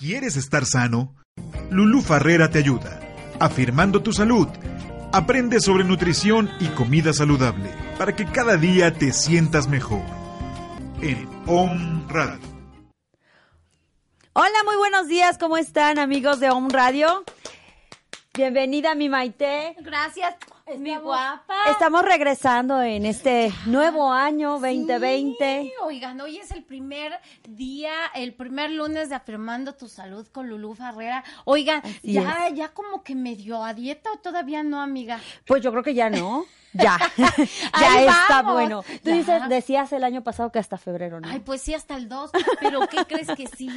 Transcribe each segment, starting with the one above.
¿Quieres estar sano? Lulú Farrera te ayuda. Afirmando tu salud. Aprende sobre nutrición y comida saludable para que cada día te sientas mejor. En Om Radio. Hola, muy buenos días. ¿Cómo están, amigos de Om Radio? Bienvenida, mi Maite. Gracias, mi guapa. Estamos regresando en este nuevo año 2020. Sí, oigan, hoy es el primer día, el primer lunes de Afirmando tu Salud con Lulú Farrera. Oigan, ya, ya como que medio a dieta o todavía no, amiga. Pues yo creo que ya no. Ya, ya está bueno. Tú dices, decías el año pasado que hasta febrero, ¿no? Ay, pues sí, hasta el 2, pero ¿qué crees que sí?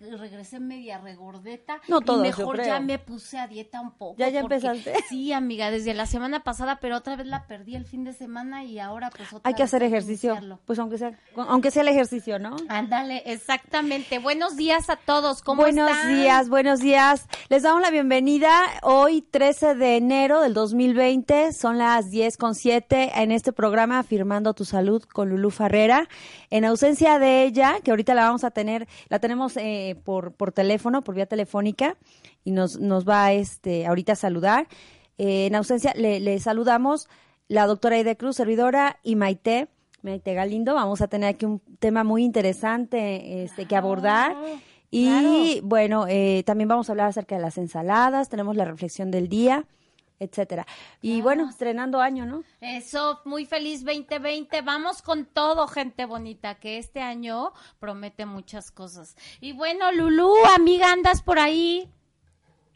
regresé media regordeta. No todo, y mejor ya me puse a dieta un poco. ¿Ya, ya empezaste? Sí, amiga, desde la semana pasada, pero otra vez la perdí el fin de semana y ahora pues otra Hay que hacer ejercicio, pues aunque sea, aunque sea el ejercicio, ¿no? Ándale, exactamente. Buenos días a todos, ¿cómo buenos están? Buenos días, buenos días. Les damos la bienvenida hoy 13 de enero del 2020, son las 10 con 7 en este programa Afirmando tu Salud con Lulú Farrera. En ausencia de ella, que ahorita la vamos a tener, la tenemos eh, por, por teléfono, por vía telefónica, y nos, nos va este, ahorita a saludar. Eh, en ausencia le, le, saludamos la doctora Aide Cruz, servidora, y Maite, Maite Galindo. Vamos a tener aquí un tema muy interesante este, que abordar. Y bueno, eh, también vamos a hablar acerca de las ensaladas, tenemos la reflexión del día etcétera. Y bueno, estrenando año, ¿no? Eso, muy feliz 2020. Vamos con todo, gente bonita, que este año promete muchas cosas. Y bueno, Lulú, amiga, andas por ahí.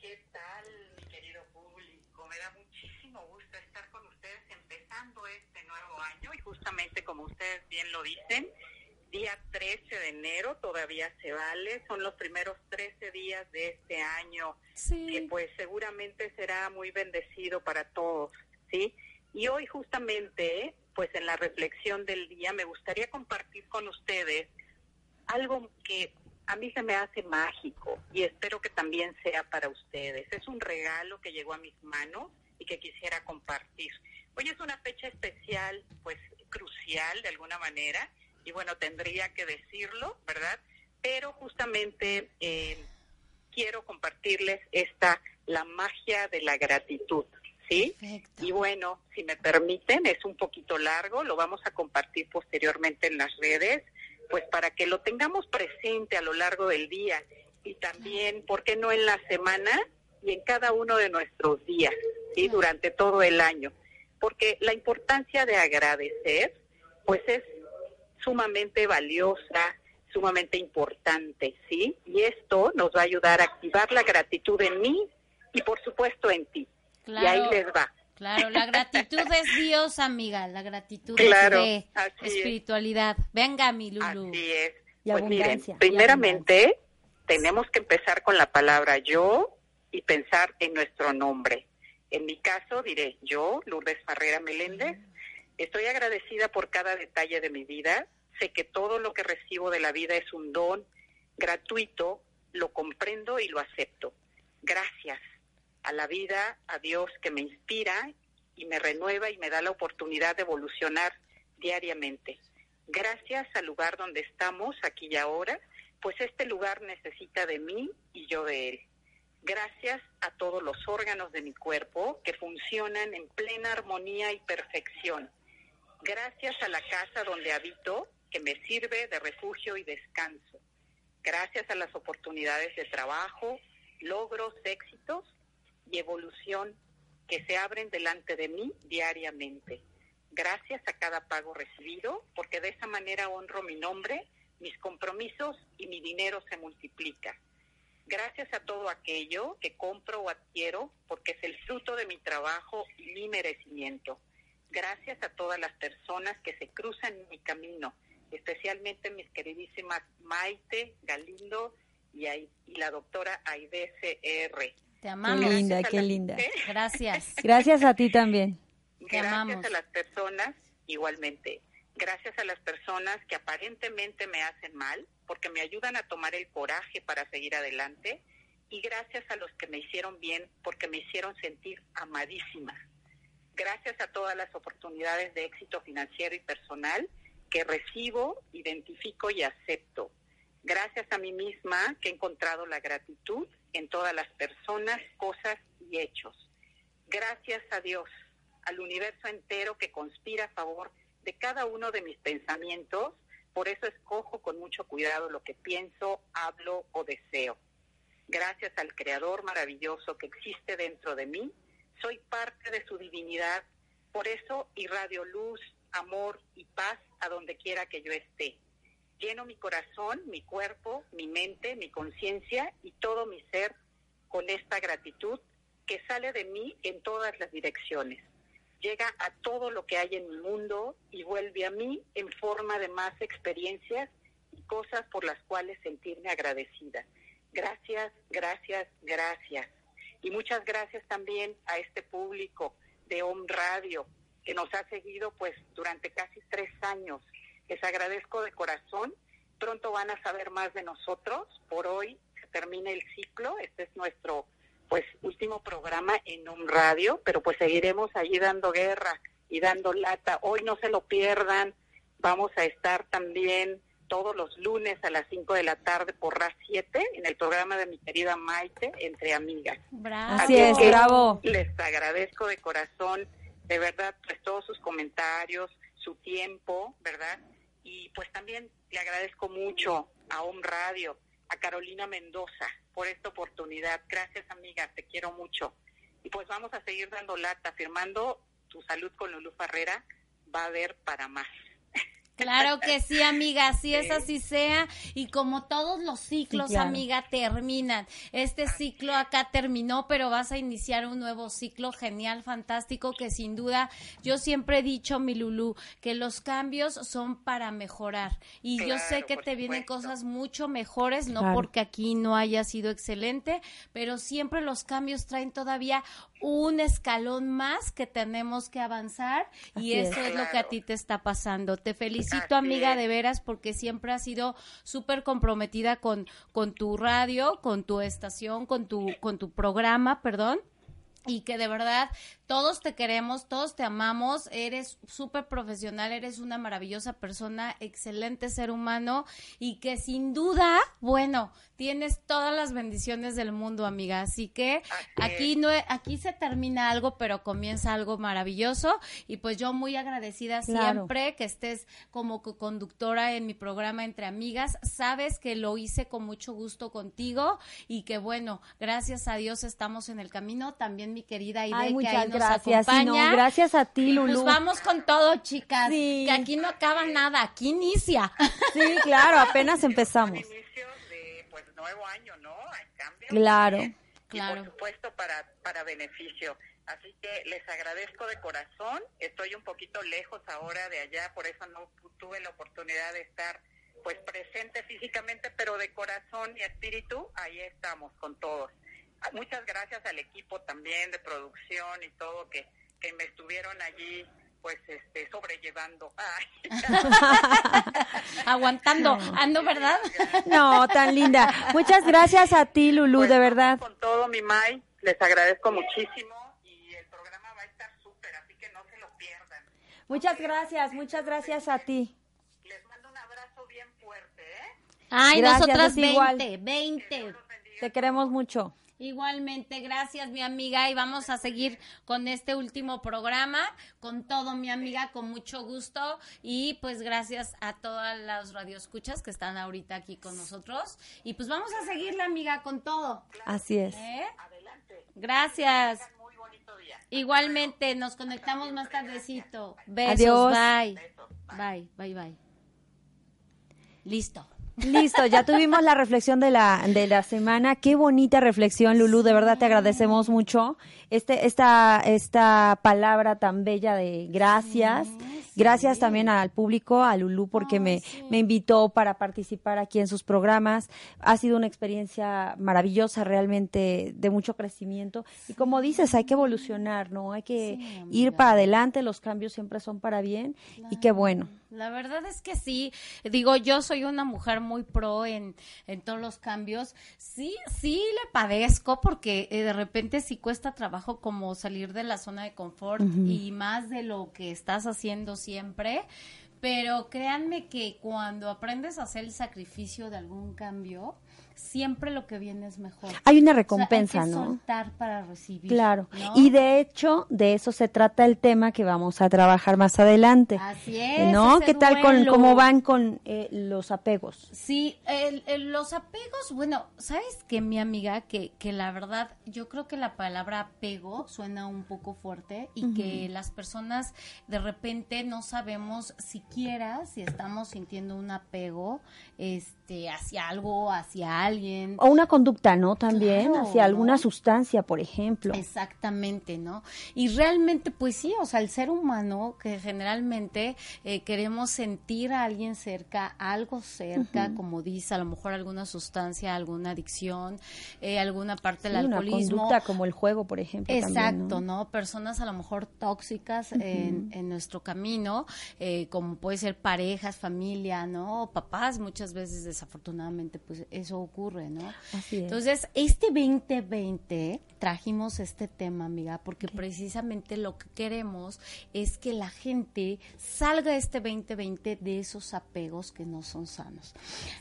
¿Qué tal, mi querido público? Me da muchísimo gusto estar con ustedes empezando este nuevo año y justamente como ustedes bien lo dicen, día 13 de enero todavía se vale, son los primeros 13 días de este año, sí. que pues seguramente será muy bendecido para todos, ¿sí? Y hoy justamente, pues en la reflexión del día, me gustaría compartir con ustedes algo que a mí se me hace mágico y espero que también sea para ustedes. Es un regalo que llegó a mis manos y que quisiera compartir. Hoy es una fecha especial, pues crucial de alguna manera, y bueno, tendría que decirlo, ¿verdad? Pero justamente eh, quiero compartirles esta, la magia de la gratitud, ¿sí? Perfecto. Y bueno, si me permiten, es un poquito largo, lo vamos a compartir posteriormente en las redes, pues para que lo tengamos presente a lo largo del día y también, ¿por qué no en la semana y en cada uno de nuestros días, ¿sí? Durante todo el año. Porque la importancia de agradecer, pues es sumamente valiosa, sumamente importante, ¿sí? Y esto nos va a ayudar a activar la gratitud en mí y por supuesto en ti. Claro, y ahí les va. Claro, la gratitud es Dios, amiga, la gratitud claro, es de espiritualidad. Es. Venga, mi Lulu. Así es. Y pues miren, y primeramente tenemos que empezar con la palabra yo y pensar en nuestro nombre. En mi caso diré yo, Lourdes Farrera Meléndez, Estoy agradecida por cada detalle de mi vida. Sé que todo lo que recibo de la vida es un don gratuito, lo comprendo y lo acepto. Gracias a la vida, a Dios que me inspira y me renueva y me da la oportunidad de evolucionar diariamente. Gracias al lugar donde estamos, aquí y ahora, pues este lugar necesita de mí y yo de él. Gracias a todos los órganos de mi cuerpo que funcionan en plena armonía y perfección gracias a la casa donde habito, que me sirve de refugio y descanso, gracias a las oportunidades de trabajo, logros, éxitos y evolución que se abren delante de mí diariamente. Gracias a cada pago recibido, porque de esa manera honro mi nombre, mis compromisos y mi dinero se multiplica. Gracias a todo aquello que compro o adquiero, porque es el fruto de mi trabajo y mi merecimiento gracias a todas las personas que se cruzan en mi camino, especialmente mis queridísimas Maite, Galindo y, y la doctora Aide CR. Te amamos. Qué linda, qué linda. Gracias. Gracias a ti también. Te Gracias amamos. a las personas, igualmente. Gracias a las personas que aparentemente me hacen mal, porque me ayudan a tomar el coraje para seguir adelante. Y gracias a los que me hicieron bien, porque me hicieron sentir amadísima gracias a todas las oportunidades de éxito financiero y personal que recibo, identifico y acepto. Gracias a mí misma que he encontrado la gratitud en todas las personas, cosas y hechos. Gracias a Dios, al universo entero que conspira a favor de cada uno de mis pensamientos. Por eso escojo con mucho cuidado lo que pienso, hablo o deseo. Gracias al Creador maravilloso que existe dentro de mí, soy parte de su divinidad. Por eso irradio luz, amor y paz a donde quiera que yo esté. Lleno mi corazón, mi cuerpo, mi mente, mi conciencia y todo mi ser con esta gratitud que sale de mí en todas las direcciones. Llega a todo lo que hay en mi mundo y vuelve a mí en forma de más experiencias y cosas por las cuales sentirme agradecida. Gracias, gracias, gracias. Y muchas gracias también a este público de Home Radio que nos ha seguido pues durante casi tres años. Les agradezco de corazón. Pronto van a saber más de nosotros. Por hoy se termina el ciclo. Este es nuestro pues último programa en un radio, pero pues seguiremos allí dando guerra y dando lata. Hoy no se lo pierdan. Vamos a estar también todos los lunes a las 5 de la tarde por RAS 7 en el programa de mi querida Maite, Entre Amigas. Bravo. Así es, bravo. Les agradezco de corazón, de verdad, pues todos sus comentarios, su tiempo, ¿verdad? Y pues también le agradezco mucho a Home Radio, a Carolina Mendoza por esta oportunidad. Gracias, amiga, te quiero mucho. Y pues vamos a seguir dando lata, firmando tu salud con Lulu Ferrera, va a haber para más. Claro que sí, amiga, así es, así sea. Y como todos los ciclos, amiga, terminan. Este ciclo acá terminó, pero vas a iniciar un nuevo ciclo genial, fantástico, que sin duda, yo siempre he dicho, mi Lulú, que los cambios son para mejorar. Y yo sé que te vienen cosas mucho mejores, no porque aquí no haya sido excelente, pero siempre los cambios traen todavía un escalón más que tenemos que avanzar y eso es, lo que a ti te está pasando. Te felicito, amiga, de veras, porque siempre has sido súper comprometida con, con tu radio, con tu estación, con tu, con tu programa, perdón. Y que de verdad todos te queremos, todos te amamos, eres súper profesional, eres una maravillosa persona, excelente ser humano y que sin duda, bueno, tienes todas las bendiciones del mundo, amiga. Así que aquí no aquí se termina algo, pero comienza algo maravilloso y pues yo muy agradecida siempre que estés como conductora en mi programa Entre Amigas. Sabes que lo hice con mucho gusto contigo y que bueno, gracias a Dios estamos en el camino. También mi querida Ide que ahí gracias. gracias a ti, Lulu. Pues vamos con todo, chicas. Que aquí no acaba nada, aquí inicia. Sí, claro, apenas empezamos. Pues, nuevo año, ¿no? Hay cambios. Claro. claro. por supuesto, para, para beneficio. Así que les agradezco de corazón. Estoy un poquito lejos ahora de allá, por eso no tuve la oportunidad de estar pues presente físicamente, pero de corazón y espíritu, ahí estamos con todos. Muchas gracias al equipo también de producción y todo que, que me estuvieron allí pues este sobrellevando. Aguantando. Ando verdad no tan linda. Muchas gracias a ti Lulu pues de verdad. con todo mi May les agradezco muchísimo y el programa va a estar súper así que no se lo pierdan. Muchas gracias muchas gracias a ti. Les mando un abrazo bien fuerte ¿eh? ay nosotras 20 20 te queremos mucho Igualmente, gracias mi amiga y vamos a seguir con este último programa, con todo mi amiga, con mucho gusto y pues gracias a todas las radioescuchas que están ahorita aquí con nosotros y pues vamos a seguir la amiga con todo. Así es. ¿Eh? Gracias. Igualmente, nos conectamos más tardecito. Besos, bye. Bye, bye, bye. Listo. Listo, ya tuvimos la reflexión de la, de la semana. Qué bonita reflexión, Lulu. De verdad te agradecemos mucho este, esta, esta palabra tan bella de gracias. Gracias también al público, a Lulu, porque me, me invitó para participar aquí en sus programas. Ha sido una experiencia maravillosa, realmente de mucho crecimiento. Y como dices, hay que evolucionar, ¿no? Hay que ir para adelante. Los cambios siempre son para bien. Y qué bueno. La verdad es que sí. Digo, yo soy una mujer muy pro en, en todos los cambios. Sí, sí le padezco porque eh, de repente sí cuesta trabajo como salir de la zona de confort y más de lo que estás haciendo siempre Pero créanme que cuando aprendes a hacer el sacrificio de algún cambio, siempre lo que viene es mejor. Hay una recompensa, hay que ¿no? Soltar para recibir. Claro. ¿no? Y de hecho, de eso se trata el tema que vamos a trabajar más adelante. Así es. ¿No? ¿Qué tal con cómo van con eh, los apegos? Sí, el- el- los apegos, bueno, ¿sabes qué, mi amiga? Que, que la verdad, yo creo que la palabra apego suena un poco fuerte y que las personas de repente no sabemos siquiera si estamos sintiendo un apego este, hacia algo, hacia alguien. O una conducta, ¿no? También Claro, hacia alguna ¿no? sustancia, por ejemplo. Exactamente, ¿no? Y realmente, pues sí, o sea, el ser humano que generalmente eh, queremos sentir a alguien cerca, algo cerca, como dice, a lo mejor alguna sustancia, alguna adicción, eh, alguna parte del una alcoholismo. conducta como el juego, por ejemplo. también, Exacto, ¿no? ¿no? Personas a lo mejor tóxicas en, en nuestro camino, eh, como puede ser parejas, familia, ¿no? Papás, muchas veces desafortunadamente, pues eso ocurre, ¿no? Así es. Entonces, este 2020 trajimos este tema, amiga, porque precisamente lo que queremos es que la gente salga este 2020 de esos apegos que no son sanos.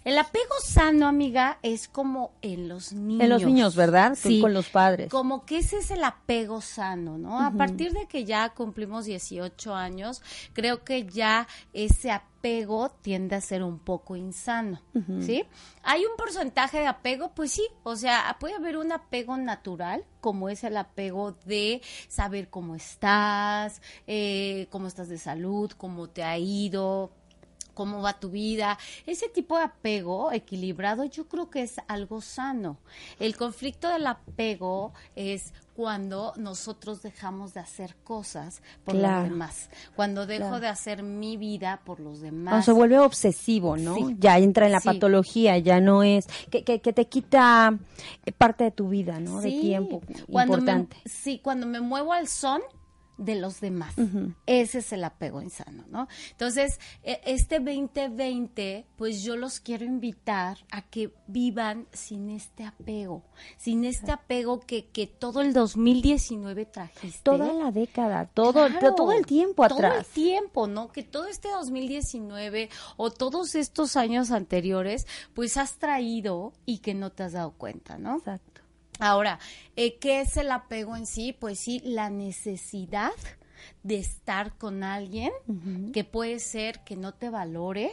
El apego sano, amiga, es como en los niños. En los niños, ¿verdad? Sí. Con los padres. Como que ese es el apego sano, ¿no? A partir de que ya cumplimos 18 años, creo que ya ese apego tiende a ser un poco insano, ¿sí? ¿Hay un porcentaje de apego? Pues sí, o sea, puede haber un apego natural, como es el apego de saber cómo estás, eh, cómo estás de salud, cómo te ha ido, cómo va tu vida. Ese tipo de apego equilibrado yo creo que es algo sano. El conflicto del apego es cuando nosotros dejamos de hacer cosas por Claro. los demás, cuando dejo Claro. de hacer mi vida por los demás. Cuando se vuelve obsesivo, ¿no? Sí. Ya entra en la Sí. patología, ya no es que, que, que te quita eh, parte de tu vida, ¿no? De tiempo cuando importante. Me, sí, cuando me muevo al son de los demás. Ese es el apego insano, ¿no? Entonces, e- este 2020, pues yo los quiero invitar a que vivan sin este apego, sin este apego que, que todo el 2019 trajiste. Toda la década, todo, Claro, todo el tiempo Todo el atrás. tiempo, ¿no? Que todo este 2019 o todos estos años anteriores, pues has traído y que no te has dado cuenta, ¿no? Exacto. Ahora, eh, ¿qué es el apego en sí? Pues sí, la necesidad de estar con alguien que puede ser que no te valore,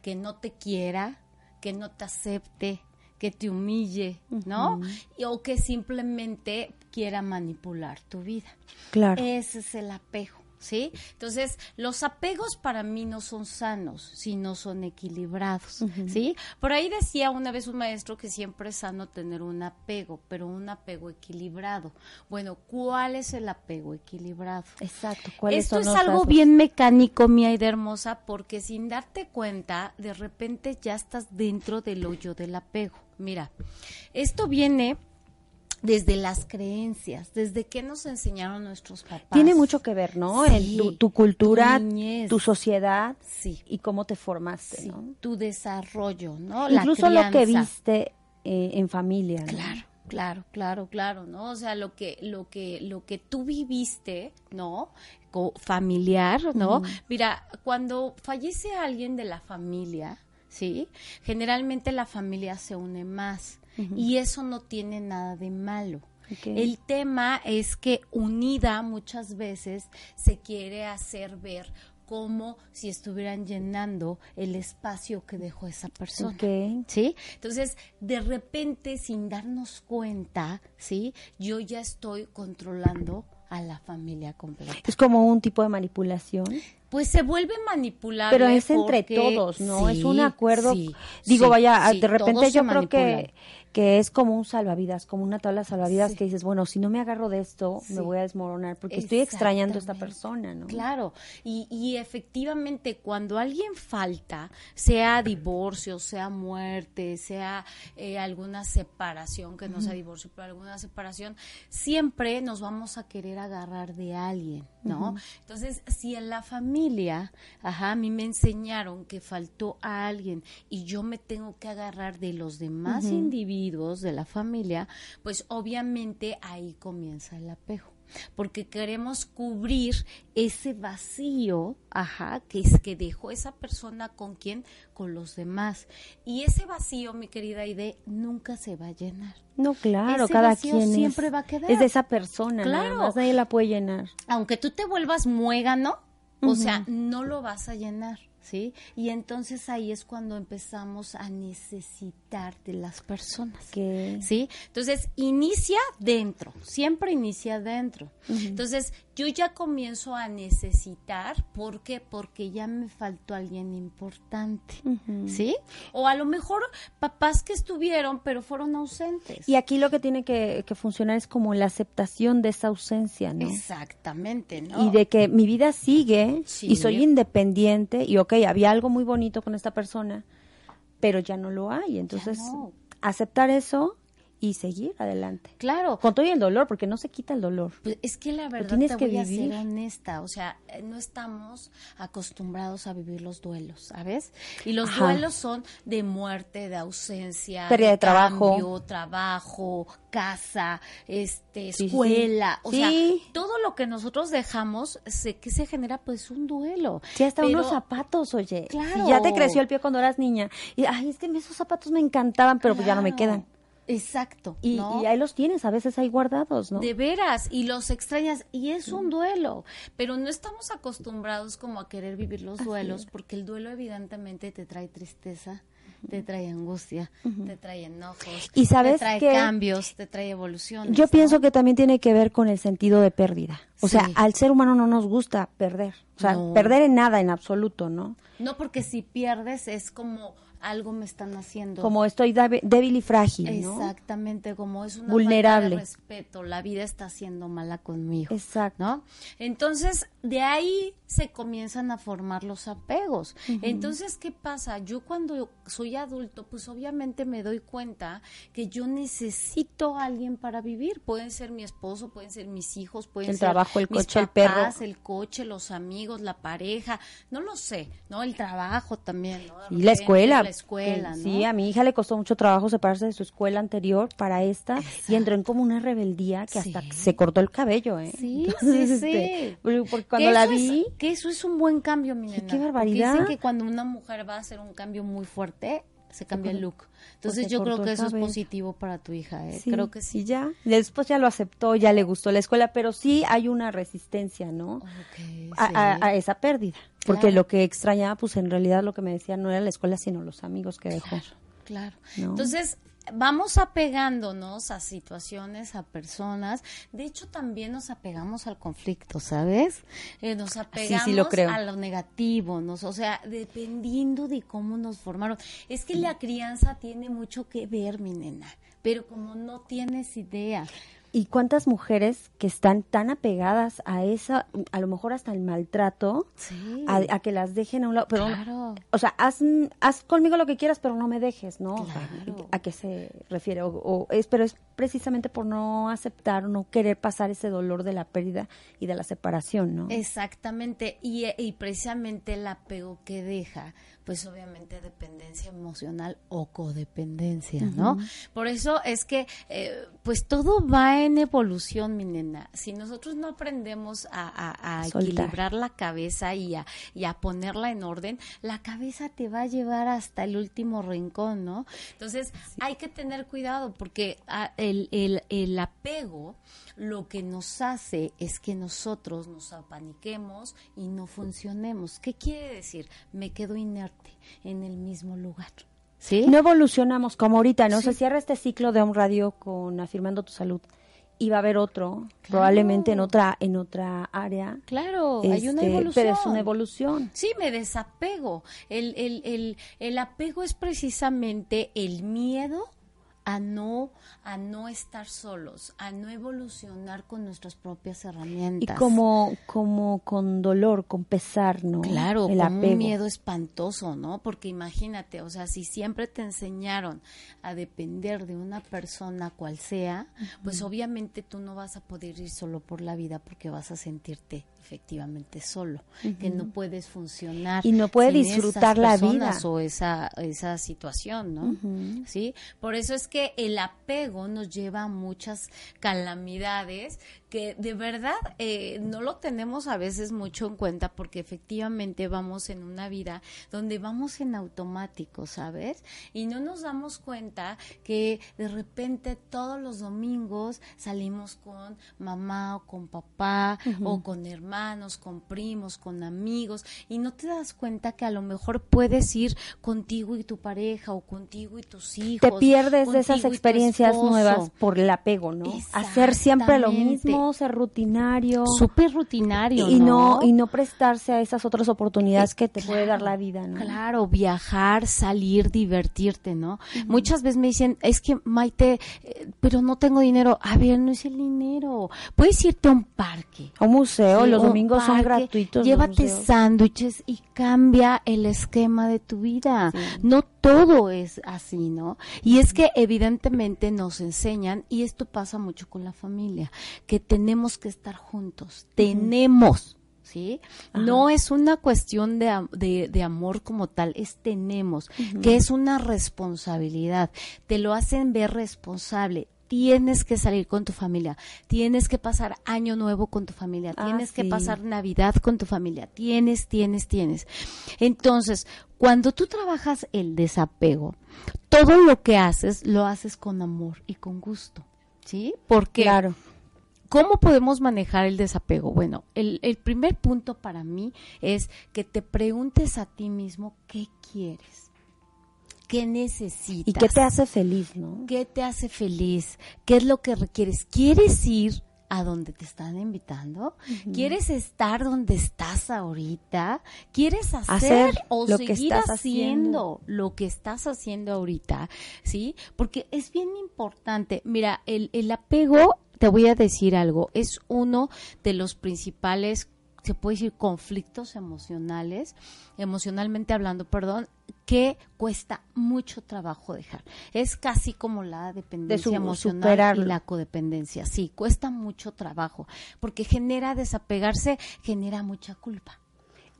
que no te quiera, que no te acepte, que te humille, ¿no? Y- o que simplemente quiera manipular tu vida. Claro. Ese es el apego, ¿sí? Entonces, los apegos para mí no son sanos si no son equilibrados, ¿sí? Por ahí decía una vez un maestro que siempre es sano tener un apego, pero un apego equilibrado. Bueno, ¿cuál es el apego equilibrado? Exacto. ¿Cuáles Esto son es los algo bien mecánico, mi Aida hermosa, porque sin darte cuenta, de repente ya estás dentro del hoyo del apego. Mira, esto viene desde las creencias, desde que nos enseñaron nuestros papás. Tiene mucho que ver, ¿no? Sí, El- tu, tu cultura, tu niñez. tu sociedad Sí. y cómo te formaste, Sí, ¿no? tu desarrollo, ¿no? La Incluso lo que viste eh, en familia, ¿no? Claro, claro, claro, claro, ¿no? O sea, lo que, lo que, lo que tú viviste, ¿no? Co- familiar, ¿no? Mira, cuando fallece alguien de la familia, ¿sí? Generalmente la familia se une más y eso no tiene nada de malo. El tema es que unida muchas veces se quiere hacer ver como si estuvieran llenando el espacio que dejó esa persona. ¿Sí? Entonces, de repente, sin darnos cuenta, ¿sí? Yo ya estoy controlando a la familia completa. Es como un tipo de manipulación. Pues se vuelve manipulable. Pero es entre porque- todos, ¿no? es un acuerdo. sí, Digo, sí, vaya, de repente yo creo manipulan. que es como un salvavidas, como una tabla salvavidas Sí. que dices, bueno, si no me agarro de esto, Sí. me voy a desmoronar porque estoy extrañando a esta persona, ¿no? Claro, y, y efectivamente cuando alguien falta, sea divorcio, sea muerte, sea eh, alguna separación, que no sea divorcio, pero alguna separación, siempre nos vamos a querer agarrar de alguien, ¿no? Entonces, si en la familia, ajá, a mí me enseñaron que faltó a alguien y yo me tengo que agarrar de los demás individuos de la familia, pues obviamente ahí comienza el apego. Porque queremos cubrir ese vacío, ajá, que es que dejó esa persona con quién, con los demás. Y ese vacío, mi querida Aide, nunca se va a llenar. No, claro, cada quien siempre es, va a quedar. es de esa persona, claro. nadie la puede llenar. Aunque tú te vuelvas muégano, o sea, no lo vas a llenar. ¿sí? Y entonces ahí es cuando empezamos a necesitar de las personas, ¿sí? Entonces inicia dentro, siempre inicia dentro. Entonces yo ya comienzo a necesitar, ¿por qué? Porque ya me faltó alguien importante, ¿sí? O a lo mejor papás que estuvieron, pero fueron ausentes. Y aquí lo que tiene que, funcionar es como la aceptación de esa ausencia, ¿no? Exactamente, ¿no? Y de que mi vida sigue y soy independiente y ok, había algo muy bonito con esta persona, pero ya no lo hay. Entonces, aceptar eso y seguir adelante. Claro. Con todo y el dolor, porque no se quita el dolor. Pues es que la verdad tienes que voy ser honesta, o sea, eh, no estamos acostumbrados a vivir los duelos, ¿sabes? Y los duelos son de muerte, de ausencia, pérdida de, trabajo, trabajo, casa, este, escuela, o sea, todo lo que nosotros dejamos, sé que se genera pues un duelo. Sí, hasta unos zapatos, oye. Claro. ya te creció el pie cuando eras niña y ay, es que esos zapatos me encantaban, pero pues ya no me quedan. Exacto. Y, ahí los tienes, a veces ahí guardados, ¿no? De veras, y los extrañas, y es un duelo, pero no estamos acostumbrados como a querer vivir los duelos, porque el duelo evidentemente te trae tristeza, te trae angustia, te trae enojos, y sabes te trae cambios, te trae evolución. Yo pienso que también tiene que ver con el sentido de pérdida. O sea, al ser humano no nos gusta perder, o sea, perder en nada, en absoluto, ¿no? No, porque si pierdes es como algo me están haciendo. Como estoy débil y frágil, ¿no? Exactamente, como es una vulnerable. Falta de respeto, la vida está siendo mala conmigo. Exacto. ¿No? Entonces, de ahí se comienzan a formar los apegos. Entonces, ¿qué pasa? Yo cuando soy adulto, pues obviamente me doy cuenta que yo necesito a alguien para vivir. Pueden ser mi esposo, pueden ser mis hijos, pueden el ser trabajo, el mis coche, papás, el perro, el coche, los amigos, la pareja, no lo sé, ¿no? El trabajo también, ¿no? Y la escuela. La escuela, ¿no? Sí, a mi hija le costó mucho trabajo separarse de su escuela anterior para esta y entró en como una rebeldía que hasta se cortó el cabello, ¿eh? Sí, sí, sí. Este, porque cuando la vi que eso es un buen cambio, mi nena. Qué barbaridad. Dicen que cuando una mujer va a hacer un cambio muy fuerte, se cambia el look. Entonces yo creo que eso es positivo para tu hija, ¿eh? creo que sí. Y ya, después ya lo aceptó, ya le gustó la escuela, pero sí hay una resistencia, ¿no? a, esa pérdida. Porque lo que extrañaba, pues en realidad lo que me decía no era la escuela, sino los amigos que dejó. Claro, claro. Entonces, vamos apegándonos a situaciones, a personas. De hecho, también nos apegamos al conflicto, ¿sabes? Eh, nos apegamos a lo negativo, nos, o sea, dependiendo de cómo nos formaron. Es que la crianza tiene mucho que ver, mi nena, pero como no tienes idea. ¿Y cuántas mujeres que están tan apegadas a esa, a lo mejor hasta el maltrato, a, que las dejen a un lado? Pero, O sea, haz, haz, conmigo lo que quieras, pero no me dejes, ¿no? ¿A qué se refiere? O, es, pero es precisamente por no aceptar no querer pasar ese dolor de la pérdida y de la separación, ¿no? Exactamente. Y, y precisamente el apego que deja pues obviamente dependencia emocional o codependencia, ¿no? Por eso es que, eh, pues todo va en evolución, mi nena. Si nosotros no aprendemos a, equilibrar la cabeza y a, y a ponerla en orden, la cabeza te va a llevar hasta el último rincón, ¿no? Entonces hay que tener cuidado porque ah, el, el, el apego lo que nos hace es que nosotros nos apaniquemos y no funcionemos. ¿Qué quiere decir? Me quedo inerte en el mismo lugar. ¿Sí? No evolucionamos como ahorita, ¿no? Se cierra este ciclo de un radio con Afirmando tu Salud y va a haber otro, probablemente en otra en otra área. Claro, hay una evolución. Este, pero es una evolución. Sí, me desapego. El, el, el, el apego es precisamente el miedo a no a no estar solos, a no evolucionar con nuestras propias herramientas. Y como como con dolor, con pesar, ¿no? Claro, El con un miedo espantoso, ¿no? Porque imagínate, o sea, si siempre te enseñaron a depender de una persona cual sea, pues obviamente tú no vas a poder ir solo por la vida porque vas a sentirte efectivamente solo, que no puedes funcionar y no puede disfrutar la vida. o esa esa situación, ¿no? Sí, por eso es que el apego nos lleva a muchas calamidades que de verdad eh, no lo tenemos a veces mucho en cuenta porque efectivamente vamos en una vida donde vamos en automático, ¿sabes? Y no nos damos cuenta que de repente todos los domingos salimos con mamá o con papá o con hermanos, con primos, con amigos y no te das cuenta que a lo mejor puedes ir contigo y tu pareja o contigo y tus hijos. Te pierdes de esas experiencias nuevas por el apego, ¿no? Hacer siempre lo mismo ser rutinario. Súper rutinario. Y ¿no? y no prestarse a esas otras oportunidades que te puede dar la vida, ¿no? Claro, viajar, salir, divertirte, ¿no? Muchas veces me dicen, es que Maite, eh, pero no tengo dinero. A ver, no es el dinero. Puedes irte a un parque. A un museo, los domingos son gratuitos. Llévate sándwiches y cambia el esquema de tu vida. No todo es así, ¿no? Y es que evidentemente nos enseñan, y esto pasa mucho con la familia, que tenemos que estar juntos, tenemos. ¿Sí? No es una cuestión de, de, amor como tal, es tenemos, que es una responsabilidad. Te lo hacen ver responsable tienes que salir con tu familia, tienes que pasar año nuevo con tu familia, ah, tienes que pasar Navidad con tu familia, tienes, tienes, tienes. Entonces, cuando tú trabajas el desapego, todo lo que haces lo haces con amor y con gusto, ¿sí? Porque claro. ¿Cómo podemos manejar el desapego? Bueno, el, el, primer punto para mí es que te preguntes a ti mismo qué quieres qué necesitas. ¿Y qué te hace feliz, no? ¿Qué te hace feliz? ¿Qué es lo que requieres? ¿Quieres ir a donde te están invitando? ¿Quieres estar donde estás ahorita? ¿Quieres hacer, o lo seguir que estás haciendo, lo que estás haciendo ahorita? ¿Sí? Porque es bien importante. Mira, el, el apego, te voy a decir algo, es uno de los principales se puede decir conflictos emocionales, emocionalmente hablando, perdón, que cuesta mucho trabajo dejar. Es casi como la dependencia emocional y la codependencia. Sí, cuesta mucho trabajo porque genera desapegarse, genera mucha culpa.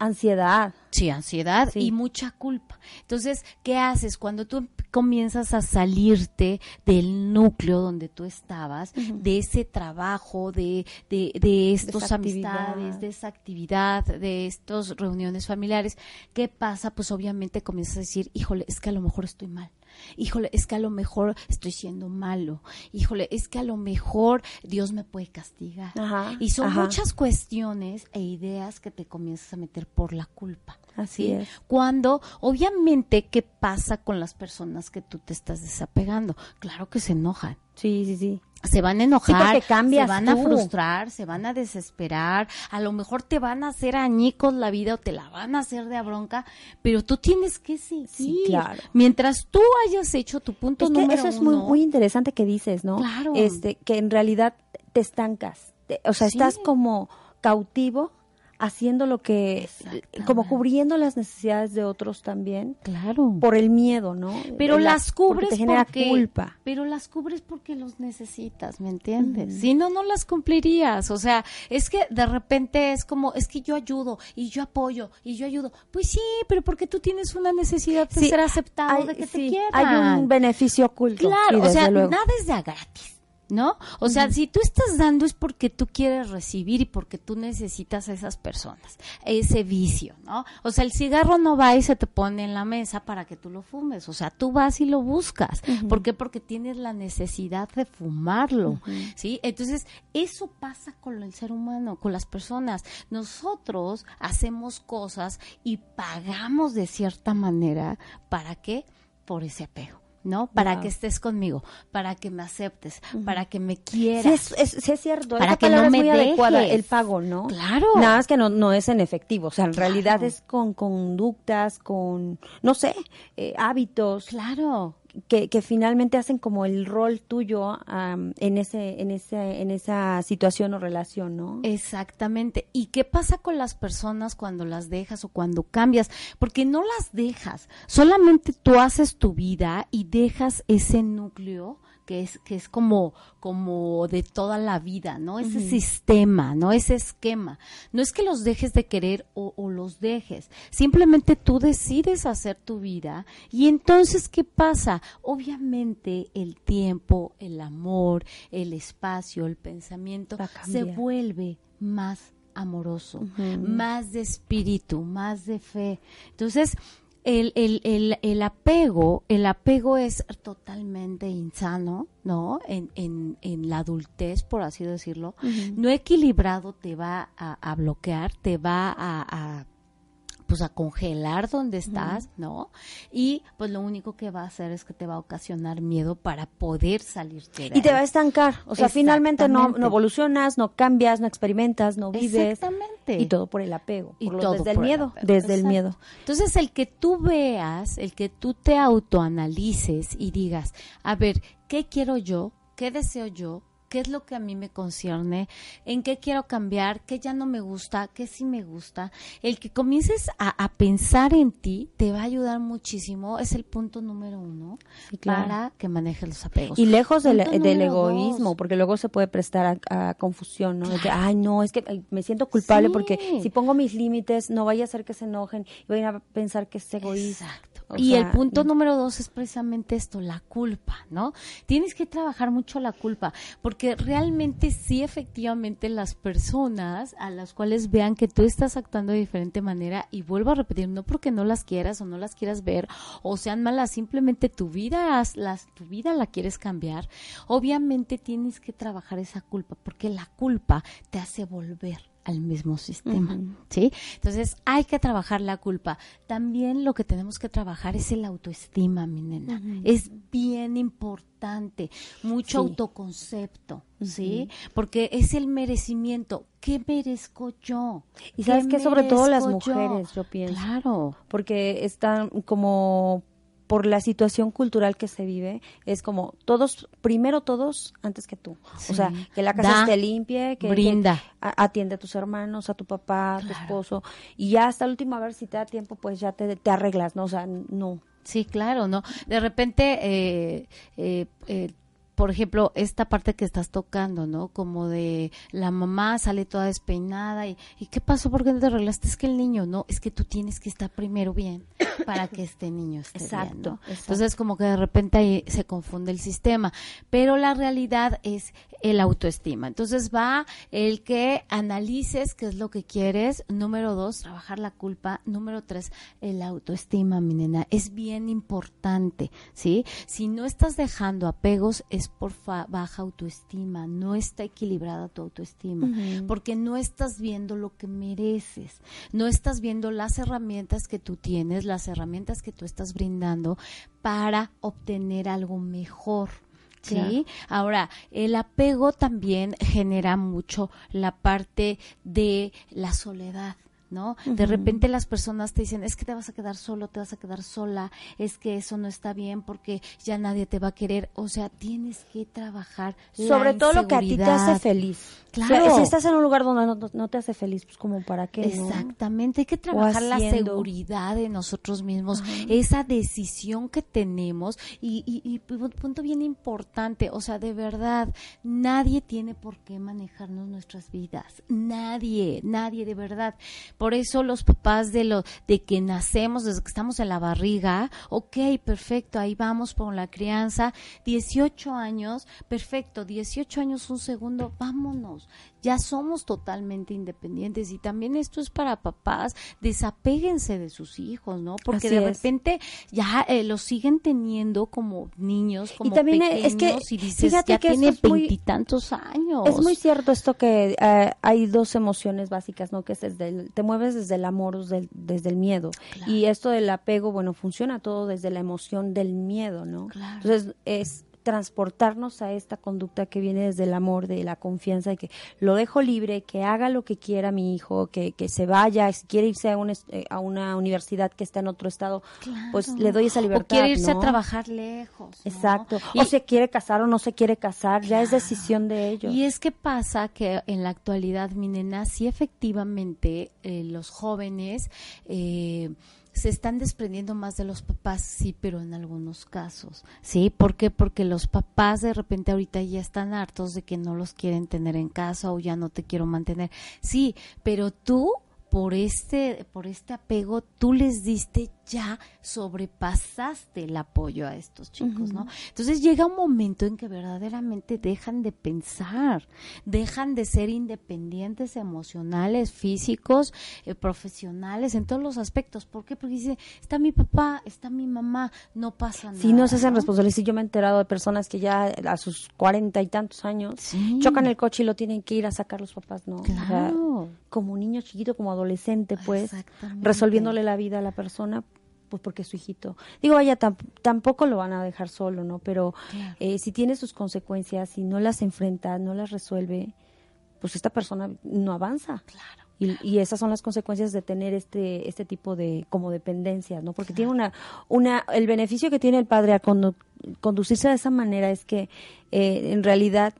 Ansiedad. Sí, ansiedad y mucha culpa. Entonces, ¿qué haces cuando tú comienzas a salirte del núcleo donde tú estabas, de ese trabajo, de, de, de estos amistades, de esa actividad, de estas reuniones familiares? ¿Qué pasa? Pues obviamente comienzas a decir, híjole, es que a lo mejor estoy mal híjole, es que a lo mejor estoy siendo malo, híjole, es que a lo mejor Dios me puede castigar. y son muchas cuestiones e ideas que te comienzas a meter por la culpa. Así es. Cuando, obviamente, ¿qué pasa con las personas que tú te estás desapegando? Claro que se enojan. Sí, sí, sí se van a enojar, se van a frustrar, se van a desesperar, a lo mejor te van a hacer añicos la vida o te la van a hacer de a bronca, pero tú tienes que seguir. Sí, claro. Mientras tú hayas hecho tu punto es que eso es muy, muy interesante que dices, ¿no? Claro. Este, que en realidad te estancas, o sea, estás como cautivo haciendo lo que, como cubriendo las necesidades de otros también. Claro. Por el miedo, ¿no? Pero las cubres porque, te genera culpa. Pero las cubres porque los necesitas, ¿me entiendes? Si no, no las cumplirías. O sea, es que de repente es como, es que yo ayudo y yo apoyo y yo ayudo. Pues sí, pero porque tú tienes una necesidad de ser aceptado, de que te quieran. Hay un beneficio oculto. Claro, o sea, nada es de gratis. ¿No? O sea, si tú estás dando es porque tú quieres recibir y porque tú necesitas a esas personas, ese vicio, ¿no? O sea, el cigarro no va y se te pone en la mesa para que tú lo fumes, o sea, tú vas y lo buscas. ¿Por qué? Porque tienes la necesidad de fumarlo, ¿sí? Entonces, eso pasa con el ser humano, con las personas. Nosotros hacemos cosas y pagamos de cierta manera, ¿para qué? Por ese apego. ¿No? Para que estés conmigo, para que me aceptes, para que me quieras. Sí, es, es, cierto, para que no me dejes. el pago, ¿no? Claro. Nada más que no, no es en efectivo, o sea, en realidad es con conductas, con, no sé, eh, hábitos. Claro que, que, finalmente hacen como el rol tuyo en ese en ese en esa situación o relación, ¿no? Exactamente. ¿Y qué pasa con las personas cuando las dejas o cuando cambias? Porque no las dejas, solamente tú haces tu vida y dejas ese núcleo que es, que es como, como de toda la vida, ¿no? Ese sistema, ¿no? Ese esquema. No es que los dejes de querer o, o los dejes, simplemente tú decides hacer tu vida y entonces, ¿qué pasa? Obviamente el tiempo, el amor, el espacio, el pensamiento se vuelve más amoroso, más de espíritu, más de fe. Entonces, el, el, el, el, apego, el apego es totalmente insano, ¿no? En, en, en la adultez, por así decirlo. No equilibrado te va a, a bloquear, te va a, a pues a congelar donde estás, ¿no? Y pues lo único que va a hacer es que te va a ocasionar miedo para poder salir de Y te va a estancar, o sea, finalmente no, no evolucionas, no cambias, no experimentas, no vives. Exactamente. Y todo por el apego, y todo desde el miedo, desde el miedo. Entonces, el que tú veas, el que tú te autoanalices y digas, a ver, ¿qué quiero yo? ¿Qué deseo yo? Qué es lo que a mí me concierne, en qué quiero cambiar, qué ya no me gusta, qué sí me gusta. El que comiences a, pensar en ti te va a ayudar muchísimo, es el punto número uno para que manejes los apegos. Y lejos del, egoísmo, porque luego se puede prestar a, confusión, ¿no? De que, ay, no, es que me siento culpable porque si pongo mis límites, no vaya a ser que se enojen y vayan a pensar que es egoísta. Exacto. Y el punto número dos es precisamente esto, la culpa, ¿no? Tienes que trabajar mucho la culpa, porque que realmente sí efectivamente las personas a las cuales vean que tú estás actuando de diferente manera y vuelvo a repetir, no porque no las quieras o no las quieras ver o sean malas, simplemente tu vida las, tu vida la quieres cambiar, obviamente tienes que trabajar esa culpa porque la culpa te hace volver al mismo sistema, ¿sí? Entonces hay que trabajar la culpa. También lo que tenemos que trabajar es el autoestima, mi nena. Es bien importante, mucho autoconcepto, ¿sí? Porque es el merecimiento. ¿Qué merezco yo? Y sabes que sobre todo las mujeres, yo, yo pienso. Claro. Porque están como por la situación cultural que se vive, es como todos, primero todos antes que tú. O sea, que la casa esté limpia, que, brinda. atiende a tus hermanos, a tu papá, a tu esposo, y ya hasta el último, a ver si te da tiempo, pues ya te, te arreglas, ¿no? O sea, no. Sí, claro, ¿no? De repente, eh, eh, eh por ejemplo, esta parte que estás tocando, ¿no? Como de la mamá sale toda despeinada y, ¿y qué pasó? ¿Por qué no te arreglaste? Es que el niño, no, es que tú tienes que estar primero bien para que este niño esté bien, ¿no? Entonces, como que de repente ahí se confunde el sistema, pero la realidad es el autoestima. Entonces va el que analices qué es lo que quieres. Número dos, trabajar la culpa. Número tres, el autoestima, mi nena. Es bien importante, ¿sí? Si no estás dejando apegos, es por baja autoestima, no está equilibrada tu autoestima, porque no estás viendo lo que mereces, no estás viendo las herramientas que tú tienes, las herramientas que tú estás brindando para obtener algo mejor. ¿sí? Ahora, el apego también genera mucho la parte de la soledad. ¿No? De repente las personas te dicen, es que te vas a quedar solo, te vas a quedar sola, es que eso no está bien porque ya nadie te va a querer. O sea, tienes que trabajar. Sobre todo lo que a ti te hace feliz. Claro. si estás en un lugar donde no, te hace feliz, pues como para qué. Exactamente, hay que trabajar la seguridad de nosotros mismos, esa decisión que tenemos y, y, y punto bien importante, o sea, de verdad, nadie tiene por qué manejarnos nuestras vidas, nadie, nadie de verdad. Por eso los papás de lo de que nacemos, desde que estamos en la barriga, ok, perfecto, ahí vamos por la crianza, 18 años, perfecto, 18 años un segundo, vámonos ya somos totalmente independientes y también esto es para papás, desapéguense de sus hijos, ¿no? Porque de repente ya eh, los siguen teniendo como niños, como y también es que, y dices, ya tiene veintitantos años. Es muy cierto esto que eh, hay dos emociones básicas, ¿no? Que es desde el, te mueves desde el amor, desde, desde el miedo. Y esto del apego, bueno, funciona todo desde la emoción del miedo, ¿no? Entonces es transportarnos a esta conducta que viene desde el amor, de la confianza, de que lo dejo libre, que haga lo que quiera mi hijo, que, que se vaya, si quiere irse a, un, eh, a una universidad que está en otro estado, pues le doy esa libertad. O quiere irse a trabajar lejos. Exacto. o se quiere casar o no se quiere casar, ya es decisión de ellos. Y es que pasa que en la actualidad, mi nena, sí efectivamente eh, los jóvenes... Eh, se están desprendiendo más de los papás, sí, pero en algunos casos, ¿sí? ¿Por qué? Porque los papás de repente ahorita ya están hartos de que no los quieren tener en casa o ya no te quiero mantener. Sí, pero tú por este, por este apego, tú les diste ya sobrepasaste el apoyo a estos chicos, ¿no? Entonces llega un momento en que verdaderamente dejan de pensar, dejan de ser independientes emocionales, físicos, eh, profesionales, en todos los aspectos. ¿Por qué? Porque dice, está mi papá, está mi mamá, no pasa nada. Si no se hacen responsables, si yo me he enterado de personas que ya a sus cuarenta y tantos años chocan el coche y lo tienen que ir a sacar los papás, ¿no? Claro. como niño chiquito, como adolescente, pues, resolviéndole la vida a la persona pues porque es su hijito. Digo, vaya, tampoco lo van a dejar solo, ¿no? Pero eh, si tiene sus consecuencias, y no las enfrenta, no las resuelve, pues esta persona no avanza. Claro. Y, esas son las consecuencias de tener este este tipo de como dependencias, ¿no? Porque tiene una una el beneficio que tiene el padre a conducirse de esa manera es que eh, en realidad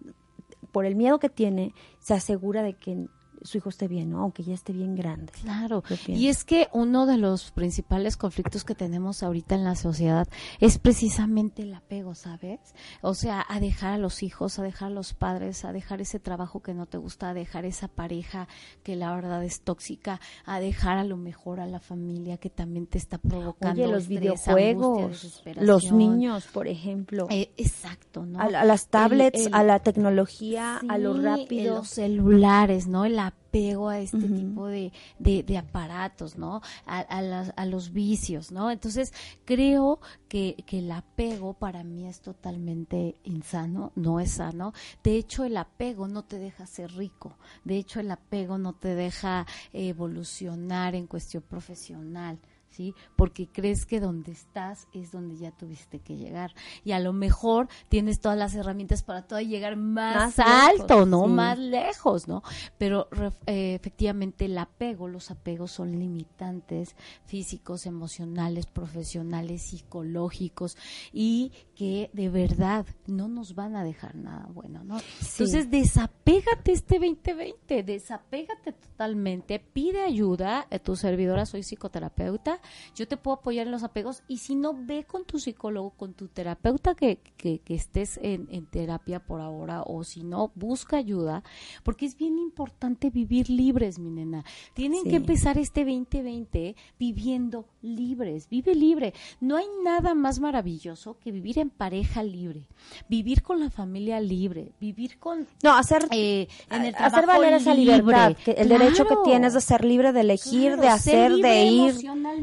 por el miedo que tiene se asegura de que su hijo esté bien, ¿no? Aunque ya esté bien grande. Claro. Y es que uno de los principales conflictos que tenemos ahorita en la sociedad es precisamente el apego, ¿sabes? O sea, a dejar a los hijos, a dejar a los padres, a dejar ese trabajo que no te gusta, a dejar esa pareja que la verdad es tóxica, a dejar a lo mejor a la familia que también te está provocando Oye, los videojuegos, los niños, por ejemplo. Eh, exacto, ¿no? A, las tablets, a la tecnología, a lo rápido. Los celulares, ¿no? El apego a este tipo de, de, aparatos, ¿no? A, a, los vicios, ¿no? Entonces, creo que, que, el apego para mí es totalmente insano, no es sano. De hecho, el apego no te deja ser rico. De hecho, el apego no te deja evolucionar en cuestión profesional. ¿Sí? Porque crees que donde estás es donde ya tuviste que llegar. Y a lo mejor tienes todas las herramientas para todavía llegar más, alto, ¿no? Más lejos, ¿no? Pero eh, efectivamente el apego, los apegos son limitantes físicos, emocionales, profesionales, psicológicos y que de verdad no nos van a dejar nada bueno, ¿no? Entonces desapégate este 2020, desapégate totalmente, pide ayuda, a tu servidora soy psicoterapeuta, yo te puedo apoyar en los apegos. Y si no, ve con tu psicólogo, con tu terapeuta que, que, estés en, terapia por ahora o si no, busca ayuda, porque es bien importante vivir libres, mi nena. Tienen que empezar este 2020 viviendo libres, vive libre. No hay nada más maravilloso que vivir en pareja libre, vivir con la familia libre, vivir con... No, hacer, eh, en el hacer valer esa libertad, el derecho que tienes de ser libre, de elegir, de hacer, de ir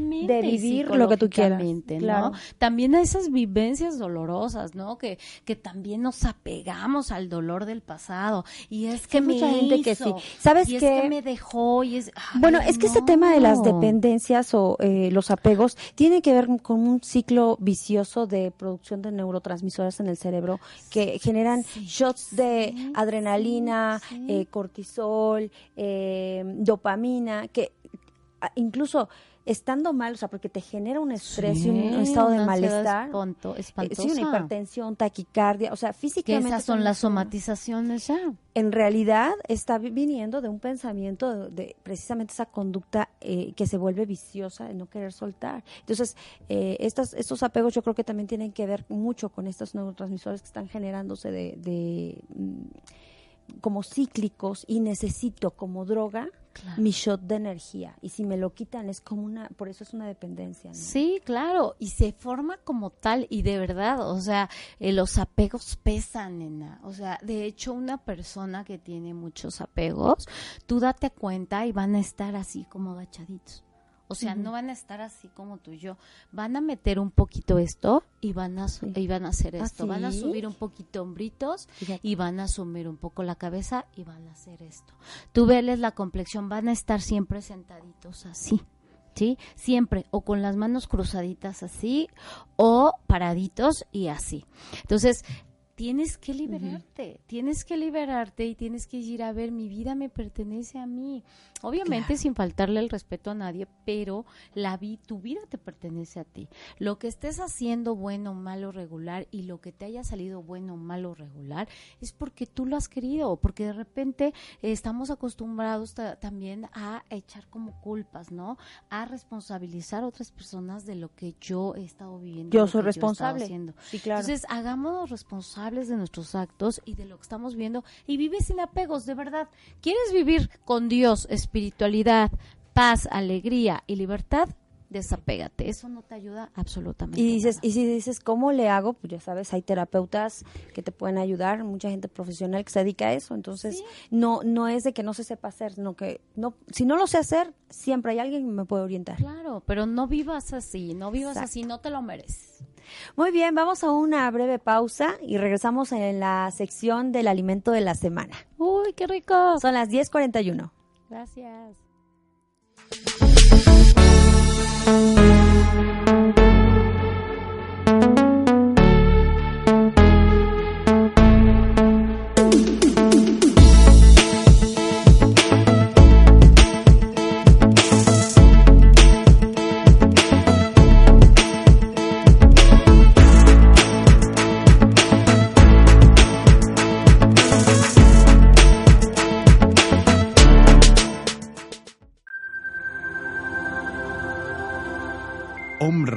de vivir lo que tú quieras. ¿no? También a esas vivencias dolorosas, ¿no? Que, que también nos apegamos al dolor del pasado. Y es que mucha gente que sí. ¿Sabes y qué? Es que me dejó y es... bueno, es que este tema de las dependencias o eh, los apegos tiene que ver con un ciclo vicioso de producción de neurotransmisores en el cerebro que generan shots de adrenalina, eh, cortisol, eh, dopamina, que incluso estando mal, o sea, porque te genera un estrés y un, estado de malestar. Espanto, eh, sí, una hipertensión, taquicardia, o sea, físicamente. esas son las somatizaciones ya. En realidad está viniendo de un pensamiento de, precisamente esa conducta eh, que se vuelve viciosa de no querer soltar. Entonces, eh, estos, estos apegos yo creo que también tienen que ver mucho con estos neurotransmisores que están generándose de, mm, como cíclicos y necesito como droga mi shot de energía. Y si me lo quitan es como una, por eso es una dependencia. Sí, claro, y se forma como tal y de verdad, o sea, eh, los apegos pesan, nena. O sea, de hecho, una persona que tiene muchos apegos, tú date cuenta y van a estar así como agachaditos. O sea, no van a estar así como tú y yo. Van a meter un poquito esto y van a, y van a hacer ¿Ah, esto. Van a subir un poquito hombritos y van a asumir un poco la cabeza y van a hacer esto. Tú veles la complexión, van a estar siempre sentaditos así. ¿Sí? Siempre, o con las manos cruzaditas así, o paraditos y así. Entonces, tienes que liberarte, tienes que liberarte y tienes que ir a ver, mi vida me pertenece a mí. Obviamente sin faltarle el respeto a nadie, pero la vi, tu vida te pertenece a ti. Lo que estés haciendo bueno, malo, regular y lo que te haya salido bueno, malo, regular es porque tú lo has querido, porque de repente estamos acostumbrados también a echar como culpas, ¿no? A responsabilizar a otras personas de lo que yo he estado viviendo. Yo soy responsable. Sí, claro. Entonces, hagámonos responsables de nuestros actos y de lo que estamos viendo y vive sin apegos, de verdad. ¿Quieres vivir con Dios, espiritualidad, paz, alegría y libertad? desapégate, eso no te ayuda absolutamente. Y dices, y si dices cómo le hago, pues ya sabes, hay terapeutas que te pueden ayudar, mucha gente profesional que se dedica a eso, entonces no no es de que no se sepa hacer, sino que no si no lo sé hacer, siempre hay alguien que me puede orientar. Claro, pero no vivas así, no vivas así, no te lo mereces. Muy bien, vamos a una breve pausa y regresamos en la sección del alimento de la semana. Uy, qué rico. Son las 10:41. Gracias.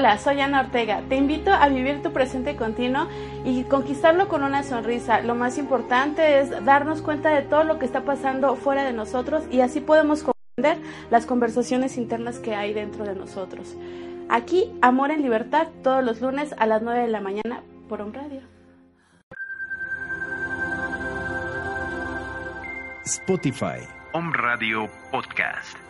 Hola, soy Ana Ortega. Te invito a vivir tu presente continuo y conquistarlo con una sonrisa. Lo más importante es darnos cuenta de todo lo que está pasando fuera de nosotros y así podemos comprender las conversaciones internas que hay dentro de nosotros. Aquí, Amor en Libertad, todos los lunes a las 9 de la mañana por un radio. Spotify. Home Radio Podcast.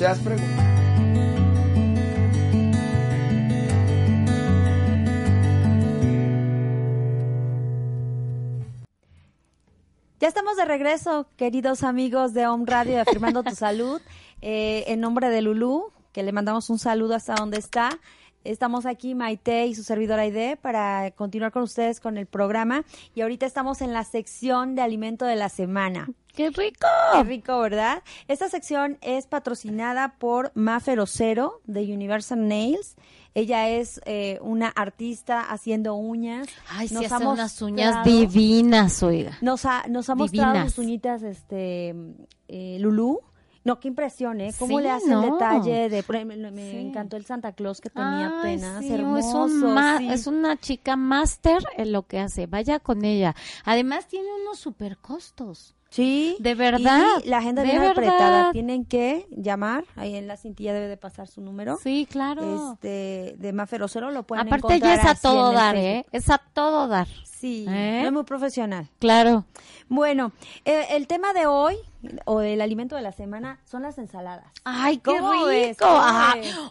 ¿Te has preguntado? Ya estamos de regreso, queridos amigos de Home Radio, afirmando tu salud. Eh, en nombre de Lulú, que le mandamos un saludo hasta donde está. Estamos aquí, Maite y su servidora Aide, para continuar con ustedes con el programa. Y ahorita estamos en la sección de alimento de la semana. ¡Qué rico! ¡Qué rico, ¿verdad? Esta sección es patrocinada por Mafer Ocero de Universal Nails. Ella es eh, una artista haciendo uñas. Ay, nos sí, hace unas uñas divinas, oiga. Nos ha, nos ha mostrado sus uñitas, este, eh, Lulú. No, qué impresión, ¿eh? ¿Cómo le hace el detalle de... Me, encantó el Santa Claus que tenía apenas, hermoso. Es, una chica máster en lo que hace, vaya con ella. Además tiene unos super costos. Sí. De verdad. Y la agenda bien apretada. Tienen que llamar. Ahí en la cintilla debe de pasar su número. Sí, claro. Este, de Maferocero lo pueden Aparte encontrar. Aparte ya es a todo dar, ¿eh? Es a todo dar. Sí. ¿Eh? es muy profesional. Claro. Bueno, eh, el tema de hoy o el alimento de la semana son las ensaladas. Ay, qué rico.